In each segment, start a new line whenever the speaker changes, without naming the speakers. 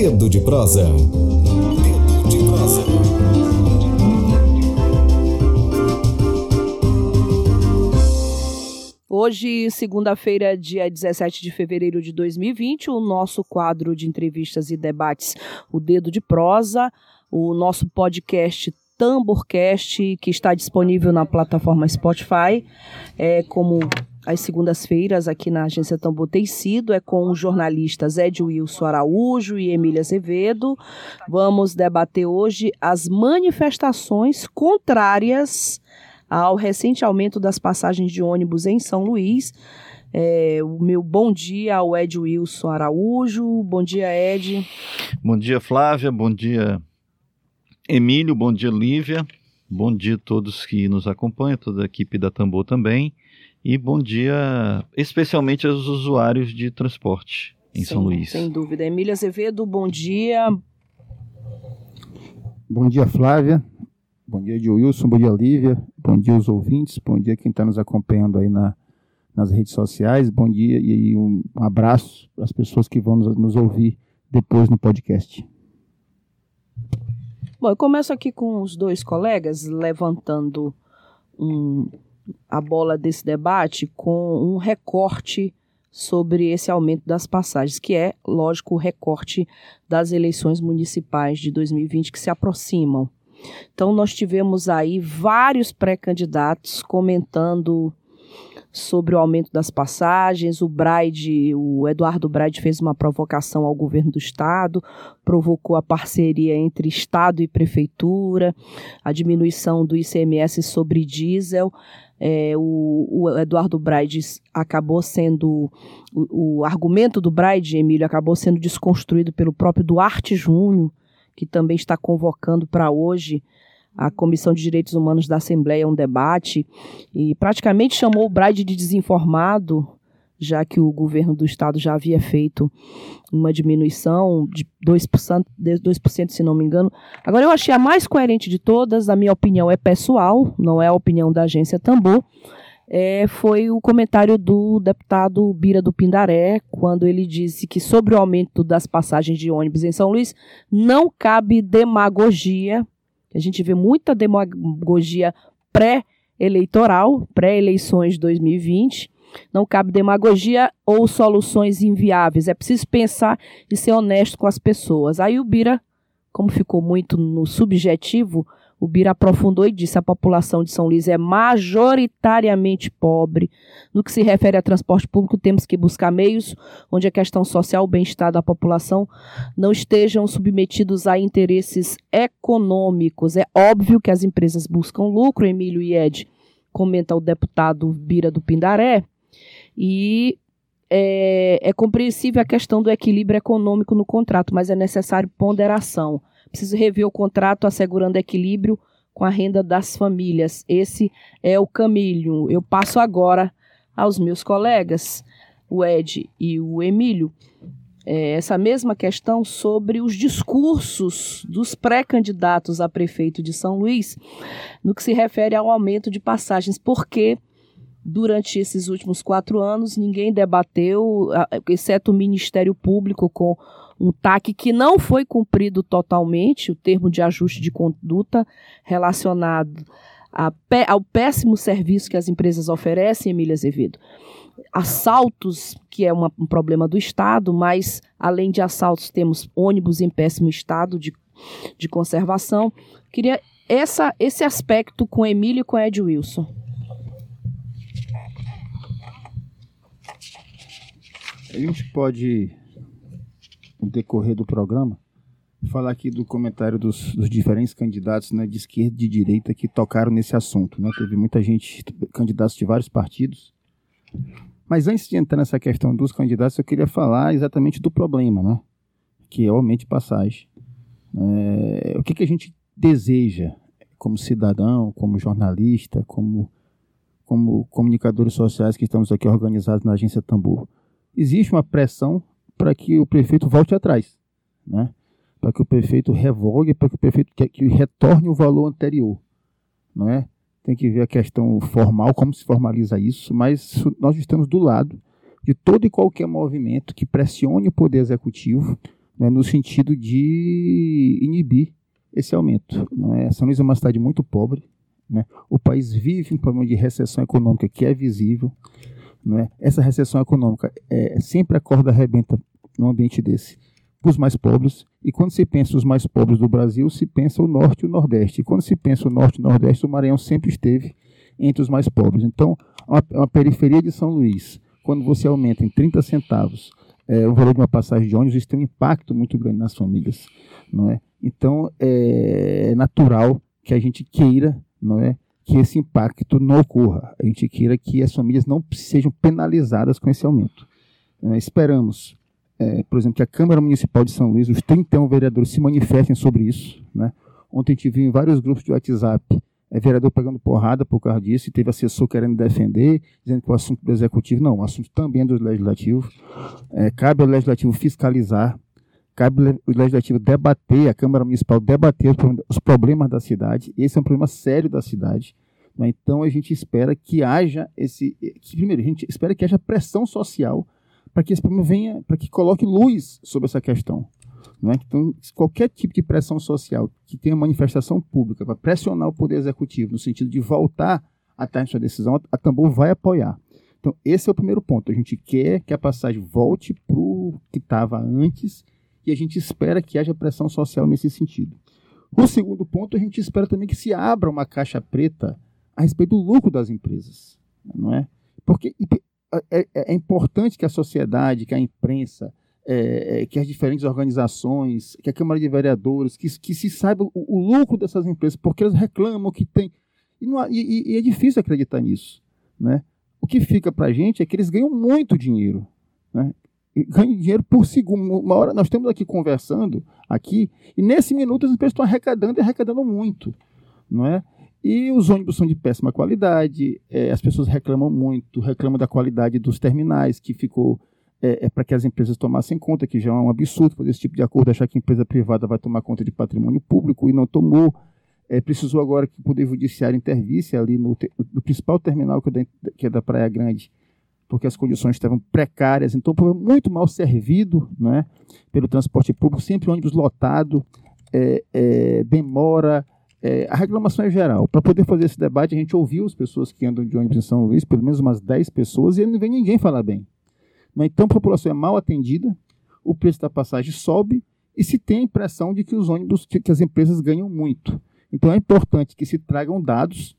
Dedo de prosa. Dedo de prosa.
Hoje, segunda-feira, dia 17 de fevereiro de 2020, o nosso quadro de entrevistas e debates, o Dedo de Prosa, o nosso podcast Tamborcast, que está disponível na plataforma Spotify, é como às segundas-feiras aqui na agência Tambor tem sido, é com os jornalistas Ed Wilson Araújo e Emília Azevedo. Vamos debater hoje as manifestações contrárias ao recente aumento das passagens de ônibus em São Luís. É, o meu bom dia ao Ed Wilson Araújo. Bom dia, Ed.
Bom dia, Flávia. Bom dia, Emílio. Bom dia, Lívia. Bom dia a todos que nos acompanham, toda a equipe da Tambor também. E bom dia especialmente aos usuários de transporte em
Sim,
São Luís.
Sem dúvida. Emília Azevedo, bom dia.
Bom dia, Flávia. Bom dia, Wilson. Bom dia, Lívia. Bom dia aos ouvintes. Bom dia quem está nos acompanhando aí na, nas redes sociais. Bom dia e um abraço para as pessoas que vão nos, nos ouvir depois no podcast.
Bom, eu começo aqui com os dois colegas levantando um, a bola desse debate com um recorte sobre esse aumento das passagens, que é, lógico, o recorte das eleições municipais de 2020 que se aproximam. Então, nós tivemos aí vários pré-candidatos comentando sobre o aumento das passagens. O Braide, o Eduardo Braide fez uma provocação ao governo do estado, provocou a parceria entre estado e prefeitura, a diminuição do ICMS sobre diesel. É, o, o, Eduardo Braide acabou sendo. O, o, argumento do Braide, Emílio, acabou sendo desconstruído pelo próprio Duarte Júnior, que também está convocando para hoje a Comissão de Direitos Humanos da Assembleia um debate e praticamente chamou o Braide de desinformado, já que o governo do estado já havia feito uma diminuição de 2%, de 2% se não me engano. Agora, eu achei a mais coerente de todas, a minha opinião é pessoal, não é a opinião da agência Tambor, é, foi o comentário do deputado Bira do Pindaré, quando ele disse que sobre o aumento das passagens de ônibus em São Luís não cabe demagogia. A gente vê muita demagogia pré-eleitoral, pré-eleições de 2020. Não cabe demagogia ou soluções inviáveis. É preciso pensar e ser honesto com as pessoas. Aí o Bira, como ficou muito no subjetivo, o Bira aprofundou e disse: a população de São Luís é majoritariamente pobre. No que se refere a transporte público, temos que buscar meios onde a questão social, o bem-estar da população não estejam submetidos a interesses econômicos. É óbvio que as empresas buscam lucro, Emílio e Ed, comenta o deputado Bira do Pindaré, e é, é compreensível a questão do equilíbrio econômico no contrato, mas é necessário ponderação. Preciso rever o contrato assegurando equilíbrio com a renda das famílias. Esse é o caminho. Eu passo agora aos meus colegas, o Ed e o Emílio, é, essa mesma questão sobre os discursos dos pré-candidatos a prefeito de São Luís no que se refere ao aumento de passagens, porque durante esses últimos quatro anos ninguém debateu, exceto o Ministério Público, com um TAC que não foi cumprido totalmente, o termo de ajuste de conduta relacionado ao péssimo serviço que as empresas oferecem, Emília Azevedo. Assaltos, que é uma, um problema do Estado, mas além de assaltos, temos ônibus em péssimo estado de, de conservação. Queria essa, esse aspecto com Emílio e com Ed Wilson.
A gente pode no decorrer do programa, falar aqui do comentário dos, dos diferentes candidatos né, de esquerda e de direita que tocaram nesse assunto. Né? Teve muita gente, candidatos de vários partidos. Mas antes de entrar nessa questão dos candidatos, eu queria falar exatamente do problema, né? que é o aumento de passagem. É, o que, que a gente deseja como cidadão, como jornalista, como, como comunicadores sociais que estamos aqui organizados na agência Tambor? Existe uma pressão para que o prefeito volte atrás, né? para que o prefeito revogue, para que o prefeito que, que retorne o valor anterior. Não é? Tem que ver a questão formal, como se formaliza isso, mas nós estamos do lado de todo e qualquer movimento que pressione o poder executivo né, no sentido de inibir esse aumento. Não é? São Luís é uma cidade muito pobre, né? o país vive um problema de recessão econômica que é visível. Não é? Essa recessão econômica é, sempre a corda arrebenta num ambiente desse os mais pobres. E quando se pensa os mais pobres do Brasil, se pensa o Norte e o Nordeste. E quando se pensa o Norte e o Nordeste, o Maranhão sempre esteve entre os mais pobres. Então, uma, uma periferia de São Luís, quando você aumenta em 30 centavos é, o valor de uma passagem de ônibus, isso tem um impacto muito grande nas famílias, não é? Então é natural que a gente queira, não é, que esse impacto não ocorra. A gente queira que as famílias não sejam penalizadas com esse aumento. É, esperamos, é, por exemplo, que a Câmara Municipal de São Luís, os 31 vereadores se manifestem sobre isso. Né? Ontem a gente viu em vários grupos de WhatsApp é vereador pegando porrada por causa disso, e teve assessor querendo defender, dizendo que o assunto do executivo, não, o assunto também é do legislativo. É, cabe ao legislativo fiscalizar, cabe ao legislativo debater, a Câmara Municipal debater os problemas da cidade. Esse é um problema sério da cidade. Né? Então a gente espera que haja esse. Que, primeiro, a gente espera que haja pressão social para que esse problema venha, para que coloque luz sobre essa questão. Né? Então, qualquer tipo de pressão social que tenha manifestação pública para pressionar o Poder Executivo no sentido de voltar a sua decisão, a Tambor vai apoiar. Então, esse é o primeiro ponto. A gente quer que a passagem volte para o que estava antes e a gente espera que haja pressão social nesse sentido. O segundo ponto, a gente espera também que se abra uma caixa preta a respeito do lucro das empresas. Não é? Porque é, é, é importante que a sociedade, que a imprensa, é, é, que as diferentes organizações, que a Câmara de Vereadores, que, que se saiba o, o lucro dessas empresas, porque elas reclamam que tem. E, não, e, e é difícil acreditar nisso. Né? O que fica para a gente é que eles ganham muito dinheiro. Né? Ganham dinheiro por segundo. Uma hora nós estamos aqui conversando aqui e nesse minuto as empresas estão arrecadando e arrecadando muito, não é? E os ônibus são de péssima qualidade, é, as pessoas reclamam muito, reclamam da qualidade dos terminais que ficou é, é para que as empresas tomassem conta, que já é um absurdo fazer esse tipo de acordo, achar que a empresa privada vai tomar conta de patrimônio público e não tomou. É, precisou agora que o Poder Judiciário intervisse ali no, no principal terminal, que é, da, que é da Praia Grande, porque as condições estavam precárias, então foi muito mal servido né, pelo transporte público, sempre ônibus lotado, é, é, demora. É, a reclamação é geral. Para poder fazer esse debate, a gente ouviu as pessoas que andam de ônibus em São Luís, pelo menos umas 10 pessoas, e não vem ninguém falar bem. Então a população é mal atendida, o preço da passagem sobe e se tem a impressão de que os ônibus, que as empresas ganham muito. Então é importante que se tragam dados,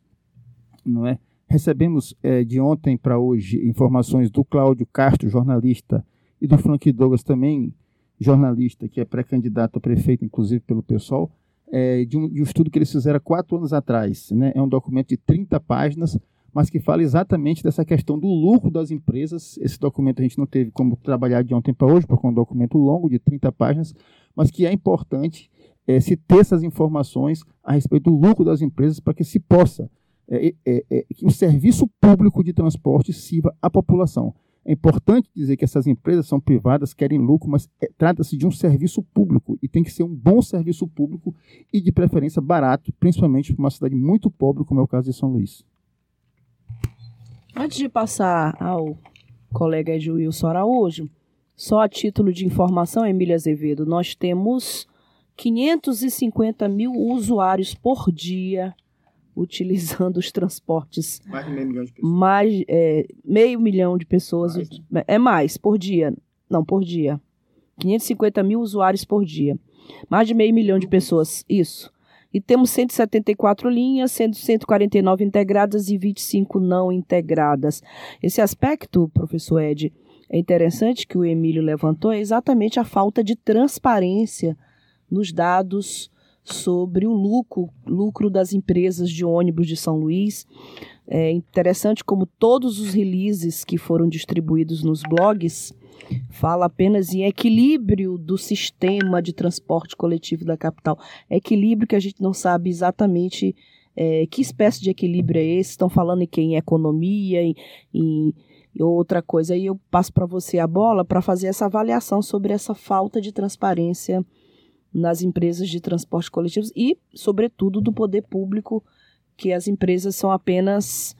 não é? Recebemos é, de ontem para hoje informações do Cláudio Castro, jornalista, e do Frank Douglas também, jornalista, que é pré-candidato a prefeito, inclusive pelo PSOL, é, de, um, de, um, estudo que eles fizeram quatro anos atrás. Né? É um documento de 30 páginas mas que fala exatamente dessa questão do lucro das empresas. Esse documento a gente não teve como trabalhar de ontem para hoje, porque é um documento longo, de 30 páginas, mas que é importante é, se ter essas informações a respeito do lucro das empresas para que se possa, é, é, é, que o serviço público de transporte sirva à população. É importante dizer que essas empresas são privadas, querem lucro, mas é, trata-se de um serviço público e tem que ser um bom serviço público e de preferência barato, principalmente para uma cidade muito pobre como é o caso de São Luís.
Antes de passar ao colega de Wilson Araújo, só a título de informação, Emília Azevedo, nós temos 550 mil usuários por dia utilizando os transportes.
Mais de meio milhão de pessoas.
Mais, é, meio milhão de pessoas. Mais, né? É mais, por dia. Não, por dia. 550 mil usuários por dia. Mais de meio milhão de pessoas. Isso e temos 174 linhas, sendo 149 integradas e 25 não integradas. Esse aspecto, professor Ed, é interessante que o Emílio levantou, é exatamente a falta de transparência nos dados sobre o lucro, lucro das empresas de ônibus de São Luís. É interessante como todos os releases que foram distribuídos nos blogs fala apenas em equilíbrio do sistema de transporte coletivo da capital. Equilíbrio que a gente não sabe exatamente é, que espécie de equilíbrio é esse. Estão falando em quem? Em economia, em, em outra coisa. Aí eu passo para você a bola para fazer essa avaliação sobre essa falta de transparência nas empresas de transporte coletivo e, sobretudo, do poder público, que as empresas são apenas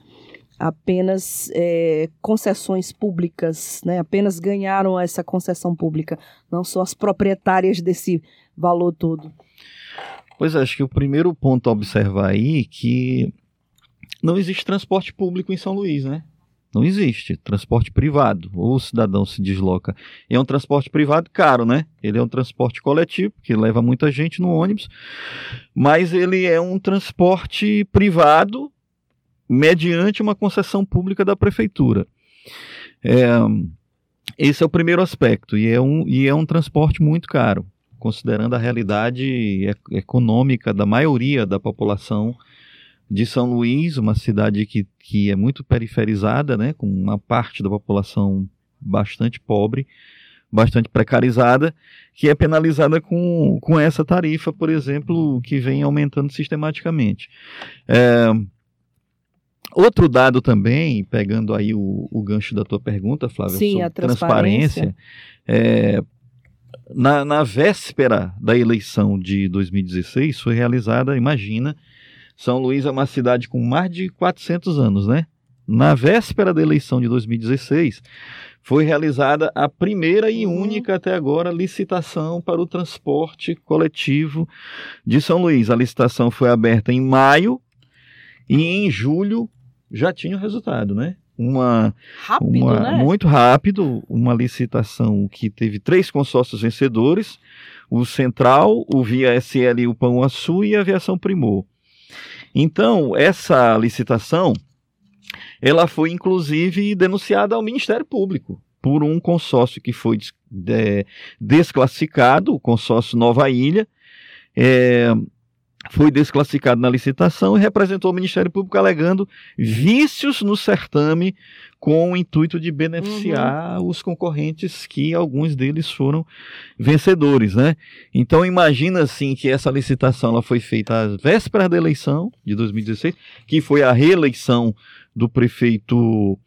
apenas é, concessões públicas, né? apenas ganharam essa concessão pública, não são as proprietárias desse valor todo.
Pois é, acho que o primeiro ponto a observar aí é que não existe transporte público em São Luís, né? Não existe transporte privado. O cidadão se desloca. É um transporte privado caro, né? Ele é um transporte coletivo, que leva muita gente no ônibus, mas ele é um transporte privado mediante uma concessão pública da prefeitura. É, esse é o primeiro aspecto, e é, um, e é um transporte muito caro, considerando a realidade econômica da maioria da população de São Luís, uma cidade que, que é muito periferizada, né, com uma parte da população bastante pobre, bastante precarizada, que é penalizada com, com essa tarifa, por exemplo, que vem aumentando sistematicamente. É, outro dado também, pegando aí o, o gancho da tua pergunta, Flávia,
Sim,
sobre
a transparência,
transparência é, na, na véspera da eleição de 2016 foi realizada, imagina, são Luís é uma cidade com mais de 400 anos, né? Na véspera da eleição de 2016, foi realizada a primeira e
Uhum.
única até agora licitação para o transporte coletivo de São Luís. A licitação foi aberta em maio e em julho já tinha o resultado, né? Uma,
Rápido,
uma-
né?
Muito rápido, uma licitação que teve três consórcios vencedores: o Central, o Via SL e o Pão Açu e a Aviação Primor. Então, essa licitação, ela foi inclusive denunciada ao Ministério Público por um consórcio que foi des- de- desclassificado, o consórcio Nova Ilha, é, foi desclassificado na licitação e representou o Ministério Público alegando vícios no certame com o intuito de beneficiar os concorrentes que alguns deles foram vencedores, né? Então imagina assim que essa licitação ela foi feita às vésperas da eleição de 2016, que foi a reeleição do prefeito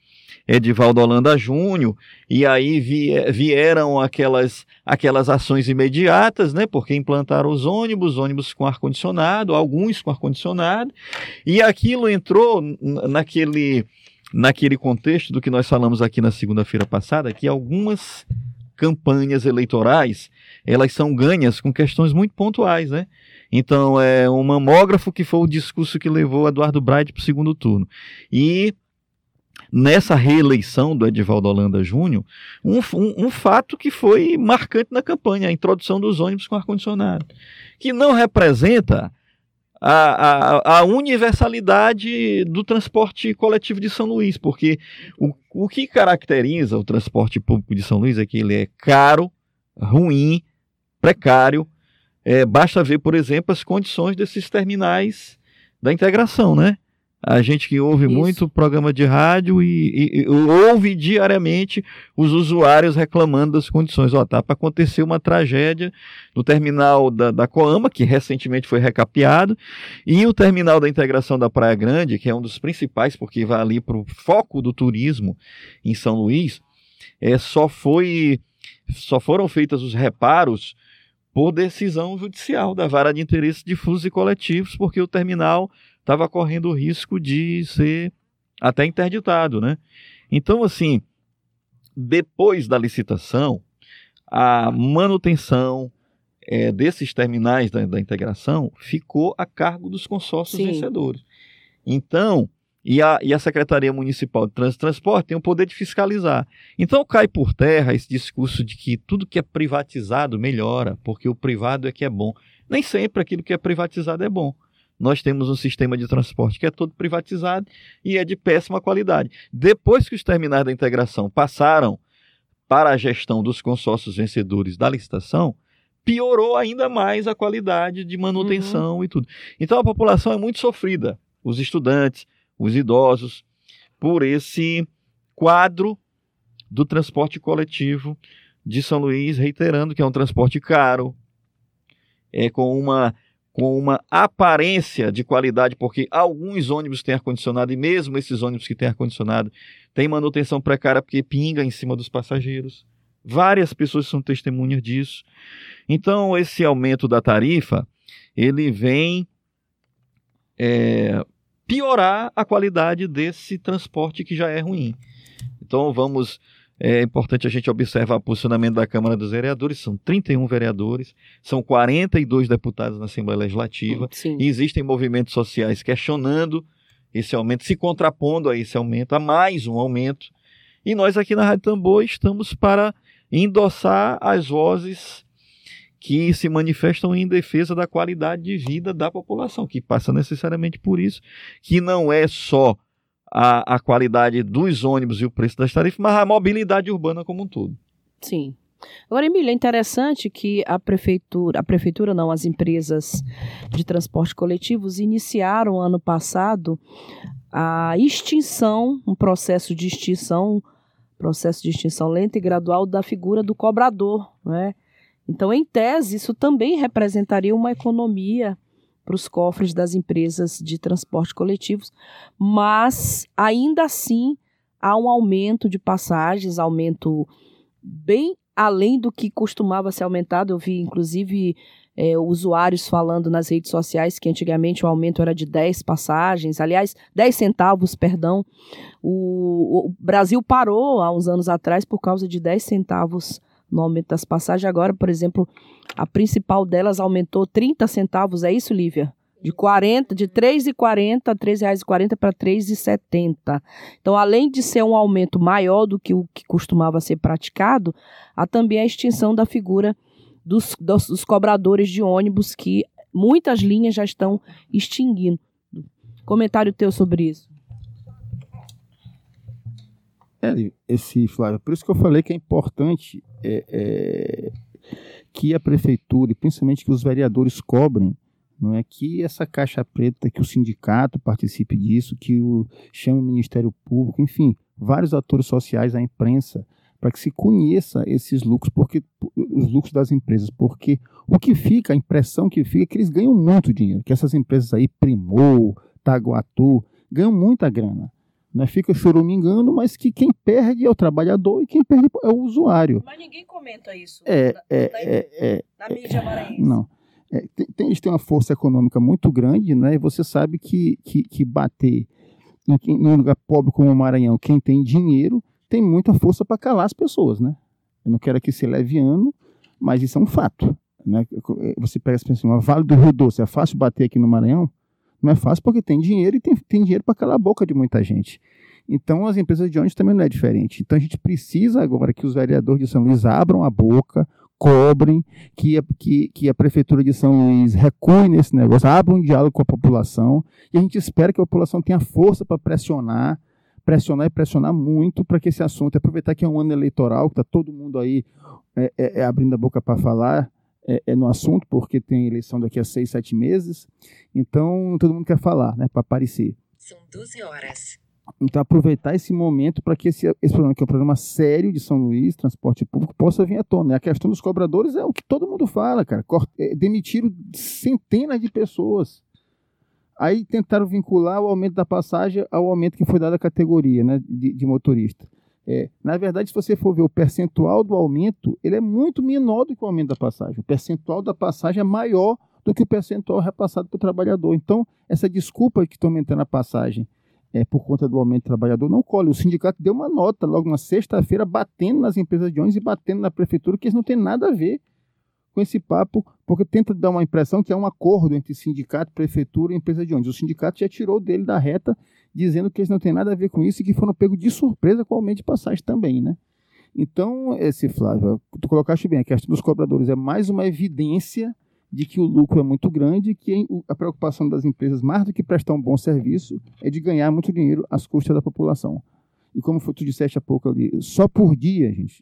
Edivaldo Holanda Júnior, e aí vie- vieram aquelas, aquelas ações imediatas, né? Porque implantaram os ônibus, ônibus com ar-condicionado, alguns com ar-condicionado, e aquilo entrou naquele, naquele contexto do que nós falamos aqui na segunda-feira passada, que algumas campanhas eleitorais elas são ganhas com questões muito pontuais, né? Então, é um mamógrafo que foi o discurso que levou Eduardo Braide para o segundo turno. E nessa reeleição do Edivaldo Holanda Júnior, um, um, um fato que foi marcante na campanha, a introdução dos ônibus com ar-condicionado, que não representa a, a, a universalidade do transporte coletivo de São Luís, porque o, o que caracteriza o transporte público de São Luís é que ele é caro, ruim, precário. É, basta ver, por exemplo, as condições desses terminais da integração, né? A gente que ouve
Isso.
muito programa de rádio e, e- e ouve diariamente os usuários reclamando das condições. Ó, tá para acontecer uma tragédia no terminal da, da Coama, que recentemente foi recapeado, e o terminal da integração da Praia Grande, que é um dos principais, porque vai ali para o foco do turismo em São Luís, é, só foi só foram feitos os reparos por decisão judicial da vara de interesses difusos e coletivos, porque o terminal estava correndo o risco de ser até interditado, né? Então, assim, depois da licitação, a manutenção eh, desses terminais da, da integração ficou a cargo dos consórcios
Sim.
vencedores. Então, e a, e a Secretaria Municipal de e Transporte tem o poder de fiscalizar. Então cai por terra esse discurso de que tudo que é privatizado melhora, porque o privado é que é bom. Nem sempre aquilo que é privatizado é bom. Nós temos um sistema de transporte que é todo privatizado e é de péssima qualidade. Depois que os terminais da integração passaram para a gestão dos consórcios vencedores da licitação, piorou ainda mais a qualidade de manutenção e tudo. Então a população é muito sofrida, os estudantes, os idosos, por esse quadro do transporte coletivo de São Luís, reiterando que é um transporte caro, é com uma com uma aparência de qualidade, porque alguns ônibus têm ar-condicionado e mesmo esses ônibus que têm ar-condicionado têm manutenção precária porque pinga em cima dos passageiros. Várias pessoas são testemunhas disso. Então, esse aumento da tarifa, ele vem é, piorar a qualidade desse transporte que já é ruim. Então vamos é importante a gente observar o posicionamento da Câmara dos Vereadores. São 31 vereadores, são 42 deputados na Assembleia Legislativa.
Sim.
E existem movimentos sociais questionando esse aumento, se contrapondo a esse aumento, a mais um aumento. E nós aqui na Rádio Tambor estamos para endossar as vozes que se manifestam em defesa da qualidade de vida da população, que passa necessariamente por isso, que não é só a, a qualidade dos ônibus e o preço das tarifas, mas a mobilidade urbana como um todo.
Sim. Agora, Emília, é interessante que a prefeitura, a prefeitura não, as empresas de transporte coletivos iniciaram ano passado a extinção, um processo de extinção, processo de extinção lenta e gradual da figura do cobrador, né? Então, em tese, isso também representaria uma economia para os cofres das empresas de transporte coletivos, mas ainda assim há um aumento de passagens, aumento bem além do que costumava ser aumentado. Eu vi, inclusive, é, usuários falando nas redes sociais que antigamente o aumento era de 10 passagens, aliás, 10 centavos, perdão. O, o Brasil parou há uns anos atrás por causa de 10 centavos no aumento das passagens. Agora, por exemplo, a principal delas aumentou 30 centavos, é isso, Lívia? De 40, de 3,40 a R$ 3,40 para R$ 3,70. Então, além de ser um aumento maior do que o que costumava ser praticado, há também a extinção da figura dos, dos, dos cobradores de ônibus que muitas linhas já estão extinguindo. Comentário teu sobre isso.
É, esse Flávio, por isso que eu falei que é importante é, é, que a prefeitura e principalmente que os vereadores cobrem, não é que essa caixa preta, que o sindicato participe disso, que o chame o Ministério Público, enfim, vários atores sociais, a imprensa, para que se conheça esses lucros, porque os lucros das empresas, porque o que fica, a impressão que fica é que eles ganham muito dinheiro, que essas empresas aí, Primor, Taguatu, ganham muita grana né, fica choramingando, mas que quem perde é o trabalhador e quem perde é o usuário.
Mas ninguém comenta isso
é, na, é, na, é, é,
na mídia maranhense.
Não. É, tem, tem, eles têm uma força econômica muito grande, né, e você sabe que, que, que bater em, em um lugar pobre como o Maranhão, quem tem dinheiro, tem muita força para calar as pessoas. Né? Eu não quero aqui ser leviano, mas isso é um fato. Né? Você pega assim, uma Vale do Rio Doce, é fácil bater aqui no Maranhão? Não é fácil porque tem dinheiro e tem, tem dinheiro para calar a boca de muita gente. Então, as empresas de ônibus também não é diferente. Então, a gente precisa agora que os vereadores de São Luís abram a boca, cobrem, que a, que, que a Prefeitura de São Luís recue nesse negócio, abra um diálogo com a população, e a gente espera que a população tenha força para pressionar, pressionar e pressionar muito para que esse assunto, aproveitar que é um ano eleitoral, que está todo mundo aí é, é, é abrindo a boca para falar, é, é, no assunto, porque tem eleição daqui a seis, sete meses. Então, todo mundo quer falar, né, para aparecer.
São 12 horas.
Então, aproveitar esse momento para que esse, esse problema, que é um problema sério de São Luís, transporte público, possa vir à tona. A questão dos cobradores é o que todo mundo fala, cara. É, demitiram centenas de pessoas. Aí tentaram vincular o aumento da passagem ao aumento que foi dado à categoria né, de, de motorista. É, na verdade, se você for ver o percentual do aumento, ele é muito menor do que o aumento da passagem. O percentual da passagem é maior do que o percentual repassado para o trabalhador. Então, essa desculpa que estão aumentando a passagem é, por conta do aumento do trabalhador não colhe. O sindicato deu uma nota logo na sexta-feira, batendo nas empresas de ônibus e batendo na prefeitura, que eles não têm nada a ver com esse papo, porque tenta dar uma impressão que é um acordo entre sindicato, prefeitura e empresa de ônibus. O sindicato já tirou dele da reta, dizendo que eles não têm nada a ver com isso e que foram pegos de surpresa com o aumento de passagem também, né? Então, esse Flávio, tu colocaste bem, a questão dos cobradores é mais uma evidência de que o lucro é muito grande e que a preocupação das empresas, mais do que prestar um bom serviço, é de ganhar muito dinheiro às custas da população. E como tu disseste há pouco ali, só por dia, gente,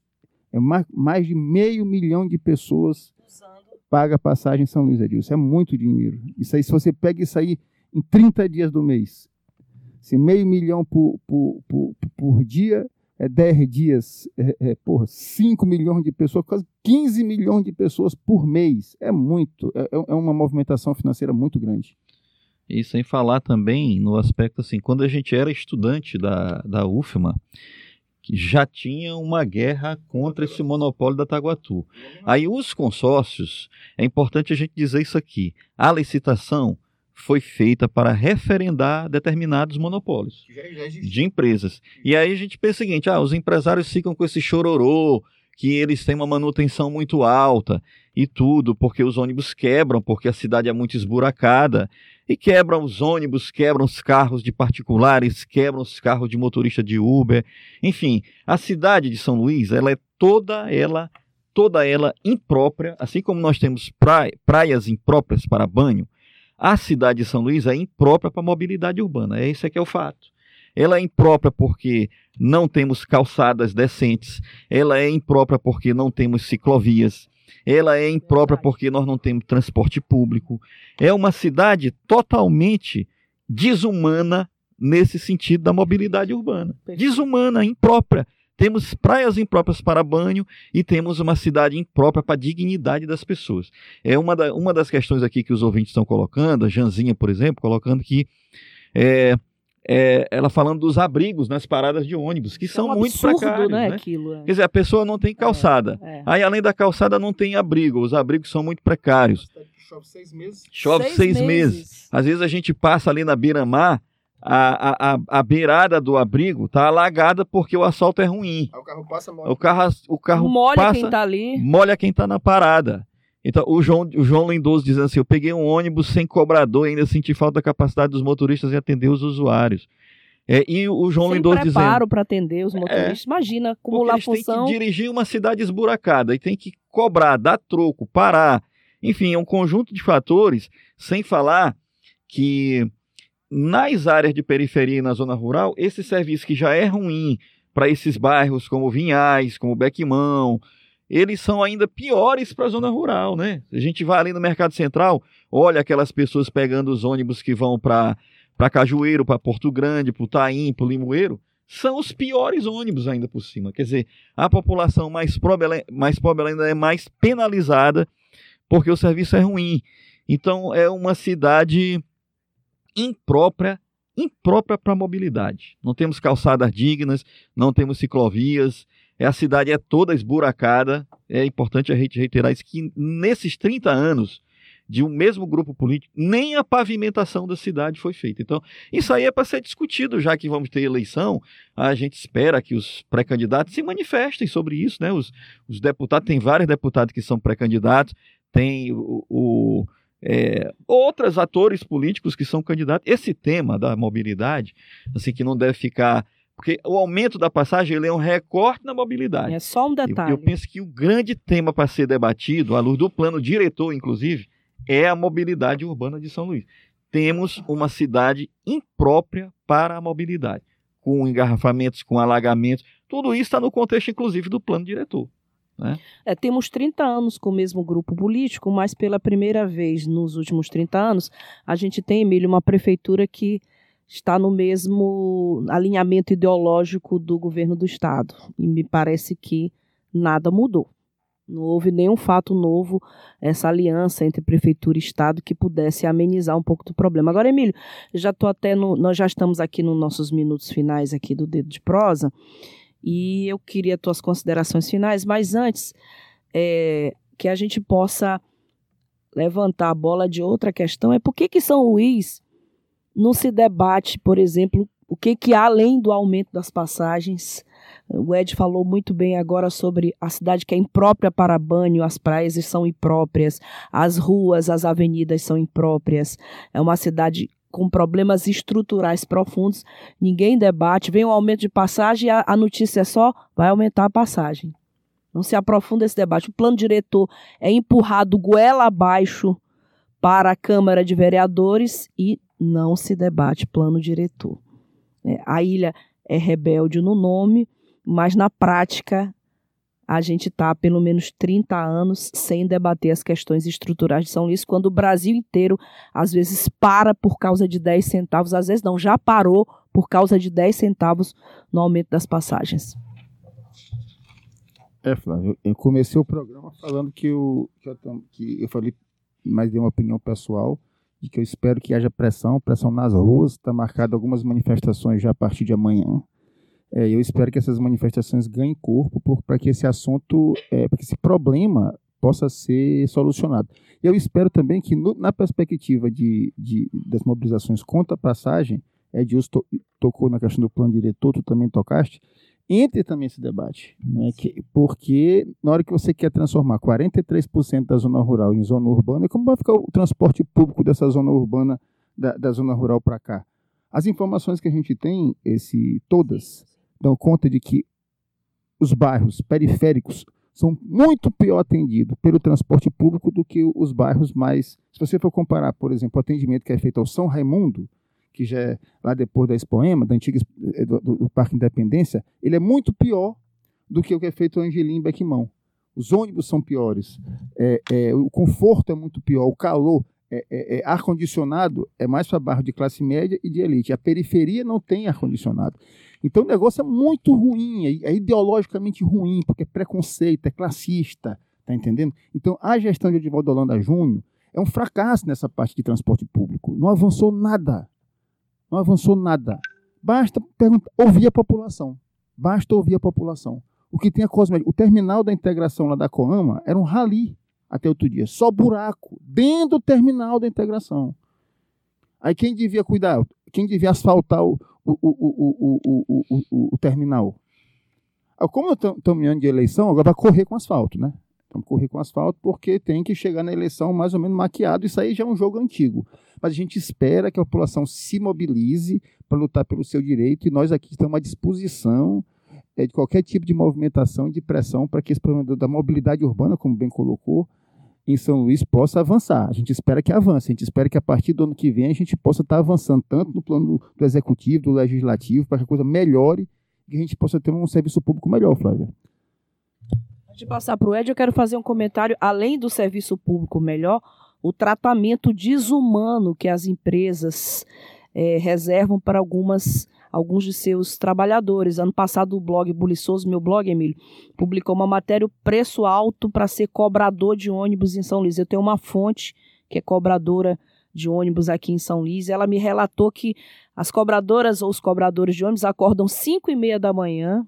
é mais, de meio milhão de pessoas paga passagem em São Luís Edilson. É muito dinheiro. Isso aí, se você pega isso aí em 30 dias do mês, se meio milhão por, por, por, por dia, é 10 dias, é, é, porra, 5 milhões de pessoas, quase 15 milhões de pessoas por mês. É muito, é, é, é uma movimentação financeira muito grande.
E sem falar também no aspecto assim, quando a gente era estudante da, da UFMA, já tinha uma guerra contra esse monopólio da Taguatu. Aí os consórcios, é importante a gente dizer isso aqui, a licitação foi feita para referendar determinados monopólios de empresas. E aí a gente pensa o seguinte: ah, os empresários ficam com esse chororô, que eles têm uma manutenção muito alta e tudo, porque os ônibus quebram, porque a cidade é muito esburacada. E quebram os ônibus, quebram os carros de particulares, quebram os carros de motorista de Uber. Enfim, a cidade de São Luís, ela é toda ela, toda ela imprópria, assim como nós temos praias impróprias para banho, a cidade de São Luís é imprópria para mobilidade urbana. É esse é que é o fato. Ela é imprópria porque não temos calçadas decentes, ela é imprópria porque não temos ciclovias, ela é imprópria porque nós não temos transporte público. É uma cidade totalmente desumana nesse sentido da mobilidade urbana. Desumana, imprópria. Temos praias impróprias para banho e temos uma cidade imprópria para a dignidade das pessoas. É uma, da, uma das questões aqui que os ouvintes estão colocando, a Janzinha, por exemplo, colocando que é, é, ela falando dos abrigos nas paradas de ônibus, que é são um muito absurdo, precários. Né, né? Aquilo, é. Quer dizer, a pessoa não tem é, calçada. É, Aí, além da calçada, não tem abrigo. Os abrigos são muito precários.
Chove seis meses.
Chove seis, seis meses. meses. Às vezes a gente passa ali na Beira-Mar, a, a, a, beirada do abrigo está alagada porque o asfalto é ruim.
Aí o carro passa, molha.
O carro, o carro
molha
passa,
quem está ali.
Molha quem está na parada. Então, o João, o João Lindoso dizendo assim: eu peguei um ônibus sem cobrador e ainda senti falta da capacidade dos motoristas em atender os usuários. É, e o João Sem Lindoso dizendo. preparo
para atender os motoristas. É, Imagina acumular
eles
função.
Tem que dirigir uma cidade esburacada e tem que cobrar, dar troco, parar. Enfim, é um conjunto de fatores, sem falar que nas áreas de periferia e na zona rural, esse serviço que já é ruim para esses bairros como Vinhais, como Bequimão, eles são ainda piores para a zona rural, né? A gente vai ali no Mercado Central, olha aquelas pessoas pegando os ônibus que vão para para Cajueiro, para Porto Grande, para Taim, para Limoeiro, são os piores ônibus ainda por cima. Quer dizer, a população mais pobre, mais pobre ainda é mais penalizada porque o serviço é ruim. Então é uma cidade imprópria, imprópria para mobilidade. Não temos calçadas dignas, não temos ciclovias, é, a cidade é toda esburacada. É importante a gente reiterar isso que nesses 30 anos de um mesmo grupo político, nem a pavimentação da cidade foi feita. Então, isso aí é para ser discutido, já que vamos ter eleição, a gente espera que os pré-candidatos se manifestem sobre isso, né? Os, os deputados, tem vários deputados que são pré-candidatos, tem o, o é, outros atores políticos que são candidatos. Esse tema da mobilidade, assim, que não deve ficar porque o aumento da passagem ele é um recorte na mobilidade.
É só um detalhe.
Eu, eu penso que o grande tema para ser debatido, à luz do plano diretor, inclusive, é a mobilidade urbana de São Luís. Temos uma cidade imprópria para a mobilidade, com engarrafamentos, com alagamentos. Tudo isso está no contexto, inclusive, do plano diretor. Né?
É, temos 30 anos com o mesmo grupo político, mas pela primeira vez nos últimos 30 anos, a gente tem, Emílio, uma prefeitura que está no mesmo alinhamento ideológico do governo do Estado. E me parece que nada mudou. Não houve nenhum fato novo, essa aliança entre prefeitura e estado que pudesse amenizar um pouco do problema. Agora, Emílio, já tô até no, nós já estamos aqui nos nossos minutos finais aqui do dedo de prosa e eu queria tuas considerações finais, mas antes é, que a gente possa levantar a bola de outra questão é por que que São Luís não se debate, por exemplo, o que que além do aumento das passagens o Ed falou muito bem agora sobre a cidade que é imprópria para banho, as praias são impróprias, as ruas, as avenidas são impróprias. É uma cidade com problemas estruturais profundos, ninguém debate, vem um aumento de passagem e a, a notícia é só vai aumentar a passagem. Não se aprofunda esse debate. O plano diretor é empurrado goela abaixo para a Câmara de Vereadores e não se debate plano diretor. É, a ilha é rebelde no nome, mas na prática a gente está há pelo menos 30 anos sem debater as questões estruturais de São Luís, quando o Brasil inteiro às vezes para por causa de 10 centavos, às vezes não, já parou por causa de 10 centavos no aumento das passagens.
É, Flávio, eu comecei o programa falando que eu, que eu, que eu falei, mas dei uma opinião pessoal, de que eu espero que haja pressão, pressão nas ruas, está marcado algumas manifestações já a partir de amanhã, é, eu espero que essas manifestações ganhem corpo para que esse assunto, é, para que esse problema possa ser solucionado. Eu espero também que, no, na perspectiva de, de, das mobilizações contra a passagem, Edilson to, tocou na questão do plano diretor, tu também tocaste, entre também esse debate. Né? Que, porque na hora que você quer transformar 43% da zona rural em zona urbana, como vai ficar o transporte público dessa zona urbana, da, da zona rural para cá? As informações que a gente tem, esse, todas, dão conta de que os bairros periféricos são muito pior atendidos pelo transporte público do que os bairros mais. Se você for comparar, por exemplo, o atendimento que é feito ao São Raimundo, que já é lá depois da Expoema, da antiga, eh, do, do Parque Independência, ele é muito pior do que o que é feito ao Angelim Bequimão. Os ônibus são piores, é, é, o conforto é muito pior, o calor, é, é, é ar-condicionado é mais para bairro de classe média e de elite. A periferia não tem ar-condicionado. Então o negócio é muito ruim, é, é ideologicamente ruim, porque é preconceito, é classista, tá entendendo? Então a gestão de Edivaldo Holanda Júnior é um fracasso nessa parte de transporte público. Não avançou nada. Não avançou nada. Basta perguntar, ouvir a população. Basta ouvir a população. O que tem a Cosmética, o terminal da integração lá da Coama era um rali até outro dia. Só buraco dentro do terminal da integração. Aí quem devia cuidar? Quem devia asfaltar o, o, o, o, o, terminal? Como estamos em ano de eleição, agora vai correr com asfalto, né? Vamos correr com asfalto porque tem que chegar na eleição mais ou menos maquiado. Isso aí já é um jogo antigo. Mas a gente espera que a população se mobilize para lutar pelo seu direito e nós aqui estamos à disposição é, de qualquer tipo de movimentação e de pressão para que esse problema da mobilidade urbana, como bem colocou, em São Luís possa avançar. A gente espera que avance, a gente espera que a partir do ano que vem a gente possa estar avançando tanto no plano do executivo, do legislativo, para que a coisa melhore e a gente possa ter um serviço público melhor, Flávia.
Antes de passar para o Ed, eu quero fazer um comentário. Além do serviço público melhor, o tratamento desumano que as empresas é, reservam para algumas alguns de seus trabalhadores. Ano passado, o blog Buliçoso, meu blog, Emílio, publicou uma matéria: o preço alto para ser cobrador de ônibus em São Luís. Eu tenho uma fonte que é cobradora de ônibus aqui em São Luís. Ela me relatou que as cobradoras ou os cobradores de ônibus acordam 5 e meia da manhã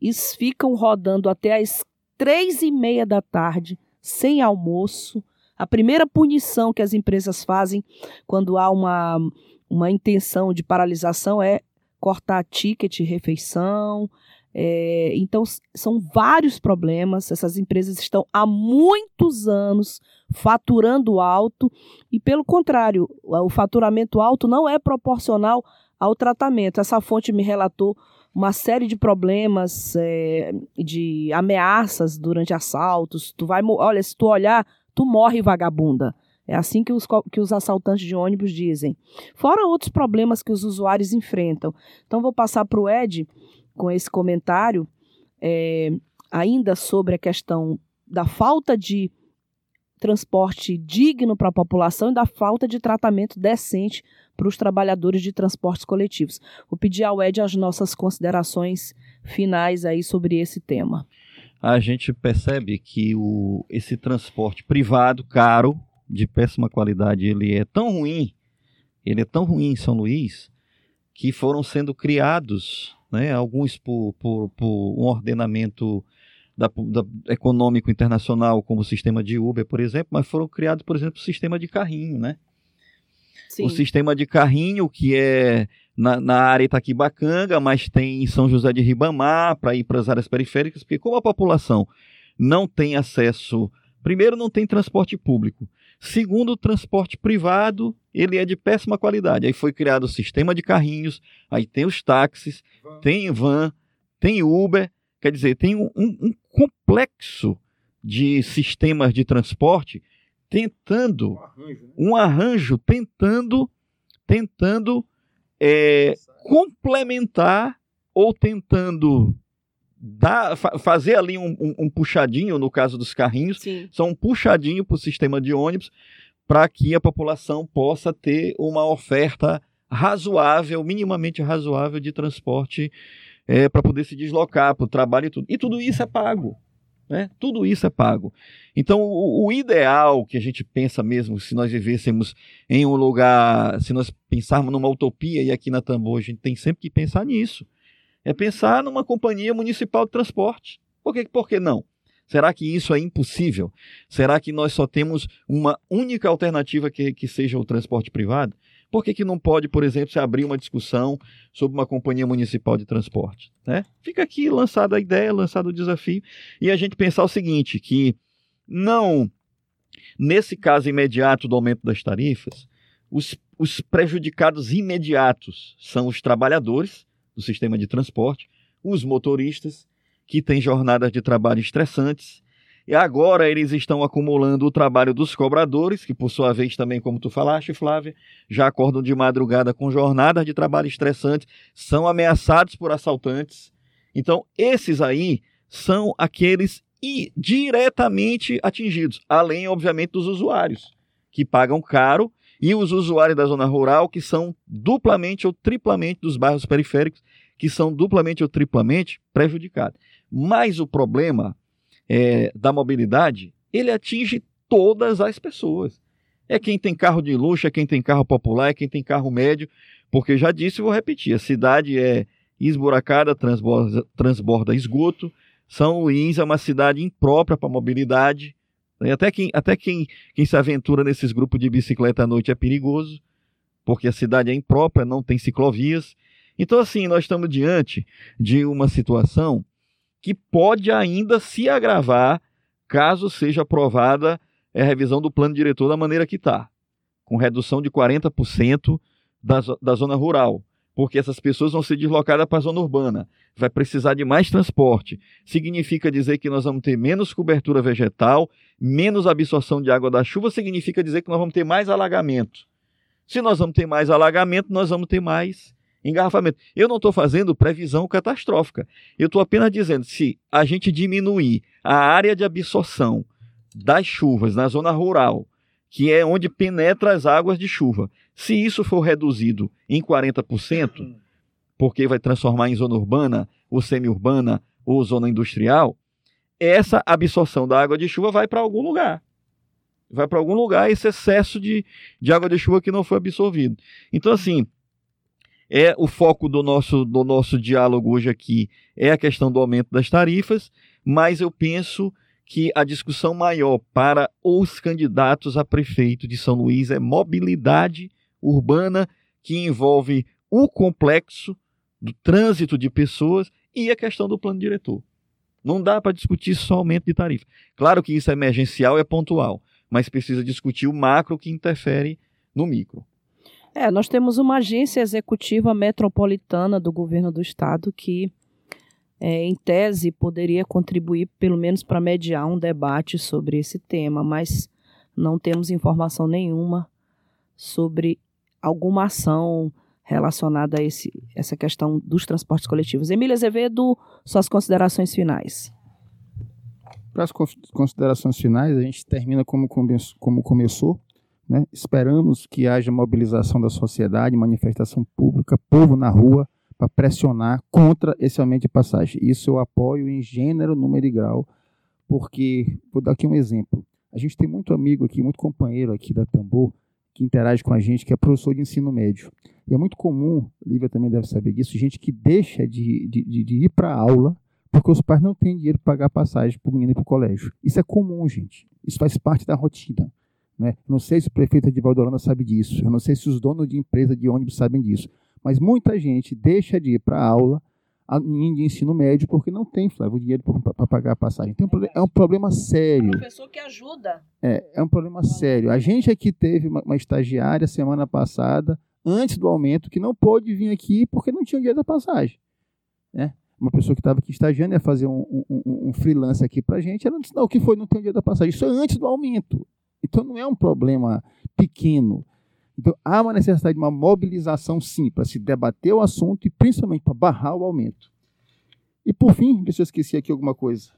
e ficam rodando até as três e meia da tarde, sem almoço. A primeira punição que as empresas fazem quando há uma, uma intenção de paralisação é cortar ticket, refeição. É, então, são vários problemas. Essas empresas estão há muitos anos faturando alto e, pelo contrário, o faturamento alto não é proporcional ao tratamento. Essa fonte me relatou uma série de problemas, é, de ameaças durante assaltos. Tu vai, olha, se tu olhar, tu morre vagabunda. É assim que os, que os assaltantes de ônibus dizem. Fora outros problemas que os usuários enfrentam. Então, vou passar para o Ed com esse comentário, é, ainda sobre a questão da falta de transporte digno para a população e da falta de tratamento decente para os trabalhadores de transportes coletivos. Vou pedir ao Ed as nossas considerações finais aí sobre esse tema.
A gente percebe que o, esse transporte privado caro, de péssima qualidade, ele é tão ruim, ele é tão ruim em São Luís, que foram sendo criados, né, alguns por, por, por um ordenamento da, da, econômico internacional, como o sistema de Uber, por exemplo, mas foram criados, por exemplo, o sistema de carrinho, né? Sim. o sistema de carrinho, que é na, na área Itaquibacanga, mas tem em São José de Ribamar, para ir para as áreas periféricas, porque como a população não tem acesso, primeiro não tem transporte público, segundo o transporte privado, ele é de péssima qualidade. Aí foi criado o sistema de carrinhos, aí tem os táxis, van. tem van, tem Uber, quer dizer, tem um, um, complexo de sistemas de transporte tentando um arranjo, né? um arranjo tentando tentando é, complementar ou tentando dar, fa fazer ali um, um, um, puxadinho no caso dos carrinhos Sim. são um puxadinho para o sistema de ônibus para que a população possa ter uma oferta razoável minimamente razoável de transporte é, para poder se deslocar para o trabalho e tudo e tudo isso é pago né? Tudo isso é pago. Então, o, o, ideal que a gente pensa mesmo, se nós vivêssemos em um lugar, se nós pensarmos numa utopia, e aqui na Tambor a gente tem sempre que pensar nisso, é pensar numa companhia municipal de transporte. Por que, por que não? Será que isso é impossível? Será que nós só temos uma única alternativa que, que seja o transporte privado? Por que, que não pode, por exemplo, se abrir uma discussão sobre uma companhia municipal de transporte? Né? Fica aqui lançada a ideia, lançado o desafio, e a gente pensar o seguinte: que não, nesse caso imediato do aumento das tarifas, os, os prejudicados imediatos são os trabalhadores do sistema de transporte, os motoristas, que têm jornadas de trabalho estressantes, e agora eles estão acumulando o trabalho dos cobradores, que por sua vez também, como tu falaste, Flávia, já acordam de madrugada com jornadas de trabalho estressantes, são ameaçados por assaltantes. Então, esses aí são aqueles diretamente atingidos, além, obviamente, dos usuários, que pagam caro, e os usuários da zona rural, que são duplamente ou triplamente dos bairros periféricos, que são duplamente ou triplamente prejudicados. Mas o problema é, da mobilidade, ele atinge todas as pessoas. É quem tem carro de luxo, é quem tem carro popular, é quem tem carro médio, porque já disse e vou repetir, a cidade é esburacada, transborda, transborda esgoto, São Luís é uma cidade imprópria para mobilidade, até, quem, até quem, quem se aventura nesses grupos de bicicleta à noite é perigoso, porque a cidade é imprópria, não tem ciclovias. Então, assim, nós estamos diante de uma situação que pode ainda se agravar caso seja aprovada a revisão do plano diretor da maneira que está, com redução de 40% da, da zona rural, porque essas pessoas vão ser deslocadas para a zona urbana, vai precisar de mais transporte. Significa dizer que nós vamos ter menos cobertura vegetal, menos absorção de água da chuva, significa dizer que nós vamos ter mais alagamento. Se nós vamos ter mais alagamento, nós vamos ter mais engarrafamento. Eu não estou fazendo previsão catastrófica. Eu estou apenas dizendo se a gente diminuir a área de absorção das chuvas na zona rural, que é onde penetra as águas de chuva, se isso for reduzido em 40%, porque vai transformar em zona urbana, ou semi-urbana, ou zona industrial, essa absorção da água de chuva vai para algum lugar. Vai para algum lugar esse excesso de, de água de chuva que não foi absorvido. Então, assim, é o foco do nosso, do nosso diálogo hoje aqui é a questão do aumento das tarifas, mas eu penso que a discussão maior para os candidatos a prefeito de São Luís é mobilidade urbana, que envolve o complexo do trânsito de pessoas e a questão do plano diretor. Não dá para discutir só aumento de tarifa. Claro que isso é emergencial e é pontual, mas precisa discutir o macro que interfere no micro.
É, nós temos uma agência executiva metropolitana do governo do estado que, é, em tese, poderia contribuir pelo menos para mediar um debate sobre esse tema, mas não temos informação nenhuma sobre alguma ação relacionada a esse, essa questão dos transportes coletivos. Emília Azevedo, suas considerações finais.
Para as considerações finais, a gente termina como, como começou, né? Esperamos que haja mobilização da sociedade, manifestação pública, povo na rua, para pressionar contra esse aumento de passagem. Isso eu apoio em gênero, número e grau, porque, vou dar aqui um exemplo. A gente tem muito amigo aqui, muito companheiro aqui da Tambor, que interage com a gente, que é professor de ensino médio. E é muito comum, Lívia também deve saber disso, gente que deixa de, de, de, de ir para a aula porque os pais não têm dinheiro para pagar passagem para o menino ir para o colégio. Isso é comum, gente. Isso faz parte da rotina. Né? Não sei se o prefeito de Valdorana sabe disso, eu não sei se os donos de empresa de ônibus sabem disso, mas muita gente deixa de ir para a aula de ensino médio porque não tem, Flávio, dinheiro para pagar a passagem. Então, é um problema sério.
Professor que ajuda.
É, é um problema sério. A gente aqui teve uma, uma estagiária semana passada, antes do aumento, que não pôde vir aqui porque não tinha dinheiro da passagem. Né? Uma pessoa que estava aqui estagiando ia fazer um, um, um freelance aqui para a gente, ela disse, não, o que foi? Não tem dinheiro da passagem. Isso é antes do aumento. Então não é um problema pequeno. Então há uma necessidade de uma mobilização sim para se debater o assunto e principalmente para barrar o aumento. E por fim, deixa eu esquecer aqui alguma coisa.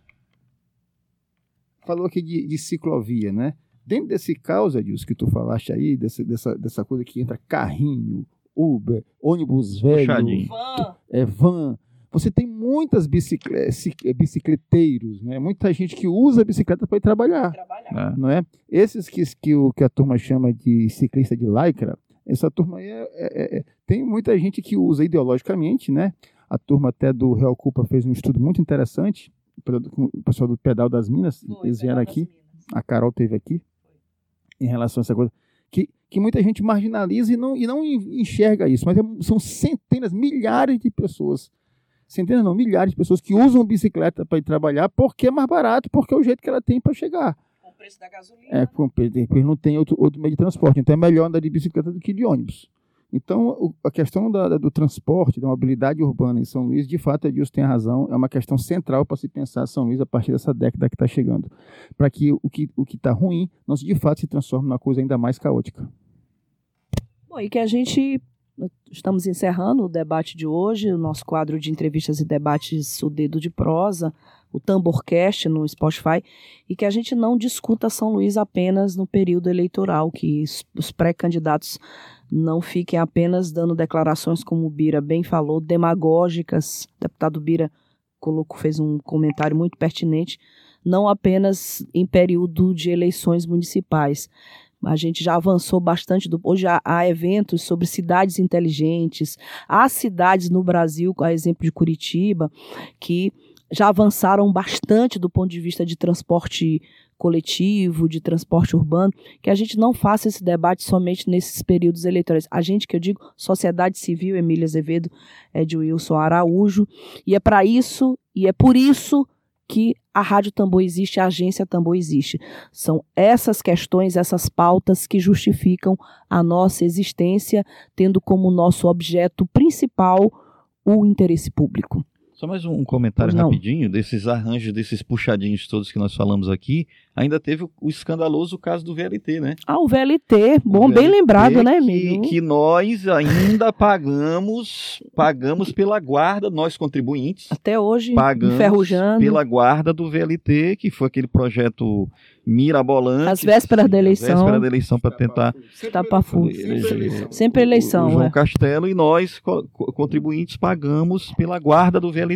Falou aqui de, de ciclovia, né? Dentro desse caos, Edilson, que tu falaste aí, dessa, dessa, dessa coisa que entra carrinho, Uber, ônibus velho, van. é van, você tem muitas bicicleteiros, né? muita gente que usa a bicicleta para ir trabalhar, trabalhar. É. não é? Esses que, que, o, que a turma chama de ciclista de lycra, essa turma aí é, é, é, tem muita gente que usa ideologicamente, né? A turma até do Real Culpa fez um estudo muito interessante o pessoal do Pedal das Minas, eles vieram aqui, a Carol teve aqui, em relação a essa coisa, que, que muita gente marginaliza e não, e não enxerga isso, mas é, são centenas, milhares de pessoas, centenas não, milhares de pessoas que usam bicicleta para ir trabalhar porque é mais barato, porque é o jeito que ela tem para chegar.
Com o preço da gasolina.
É, com, depois não tem outro, outro meio de transporte, então é melhor andar de bicicleta do que de ônibus. Então, a questão da, do transporte, da mobilidade urbana em São Luís, de fato, Edilson tem razão, é uma questão central para se pensar São Luís a partir dessa década que está chegando, para que o que o está ruim não se de fato se transforme numa coisa ainda mais caótica.
Bom, e que a gente estamos encerrando o debate de hoje, o nosso quadro de entrevistas e debates, o Dedo de Prosa, o Tamborcast no Spotify, e que a gente não discuta São Luís apenas no período eleitoral, que os pré-candidatos não fiquem apenas dando declarações, como o Bira bem falou, demagógicas. O deputado Bira colocou, fez um comentário muito pertinente, não apenas em período de eleições municipais. A gente já avançou bastante. Do, hoje há, há, eventos sobre cidades inteligentes. Há cidades no Brasil, a exemplo de Curitiba, que já avançaram bastante do ponto de vista de transporte coletivo, de transporte urbano, que a gente não faça esse debate somente nesses períodos eleitorais. A gente, que eu digo, sociedade civil, Emília Azevedo, é de Wilson Araújo, e é para isso, e é por isso que a Rádio Tambor existe, a agência Tambor existe. São essas questões, essas pautas que justificam a nossa existência, tendo como nosso objeto principal o interesse público.
Só mais um comentário rapidinho desses arranjos, desses puxadinhos todos que nós falamos aqui. Ainda teve o, o escandaloso caso do VLT, né?
Ah, o VLT, bom, o VLT bem lembrado, né, amigo?
Que, que nós ainda pagamos, pagamos pela guarda, nós contribuintes.
Até hoje,
pagamos enferrujando. pela guarda do VLT, que foi aquele projeto mirabolante.
As vésperas da eleição. As
vésperas da eleição para tentar.
Tapafu. Sempre eleição. Sempre eleição. O
João
é.
Castelo e nós, co contribuintes, pagamos pela guarda do VLT.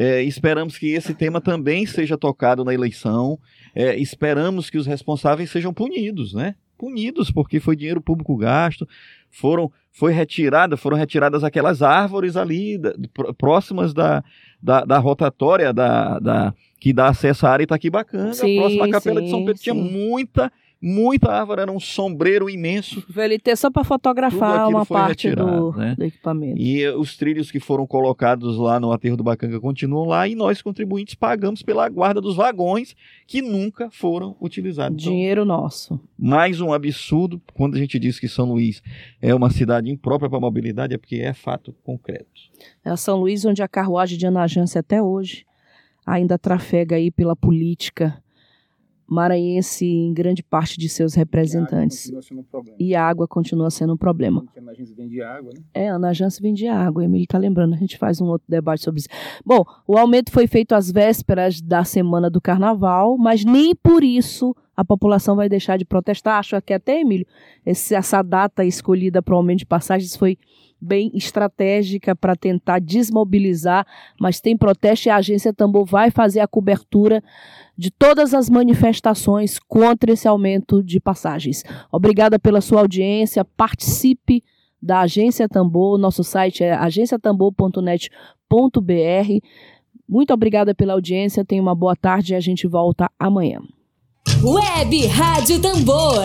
É, esperamos que esse tema também seja tocado na eleição. É, esperamos que os responsáveis sejam punidos, né? Punidos, porque foi dinheiro público gasto, foram, foi retirada, foram retiradas aquelas árvores ali da, próximas da, da, da rotatória da, da, que dá acesso à área Itaquibacanga. Sim, próxima capela sim, de São Pedro sim. tinha muita muita árvore, era um sombreiro imenso.
VLT só para fotografar uma parte retirado, do, né? do, equipamento.
E os trilhos que foram colocados lá no aterro do Bacanga continuam lá e nós, contribuintes, pagamos pela guarda dos vagões que nunca foram utilizados.
Então, Dinheiro então, nosso.
Mais um absurdo, quando a gente diz que São Luís é uma cidade imprópria para a mobilidade, é porque é fato concreto.
É São Luís onde a carruagem de Anagância até hoje ainda trafega aí pela política maranhense em grande parte de seus representantes. E a água continua sendo um problema.
Porque a Anagência vende água, né?
É, a Anagência vende água. Emílio está lembrando, a gente faz um outro debate sobre isso. Bom, o aumento foi feito às vésperas da semana do carnaval, mas nem por isso a população vai deixar de protestar. Acho que até, Emílio, essa data escolhida para o aumento de passagens foi bem estratégica para tentar desmobilizar, mas tem protesto e a agência Tambor vai fazer a cobertura de todas as manifestações contra esse aumento de passagens. Obrigada pela sua audiência, participe da Agência Tambor, nosso site é agenciatambor.net.br. Muito obrigada pela audiência, tenha uma boa tarde e a gente volta amanhã.
Web Rádio Tambor.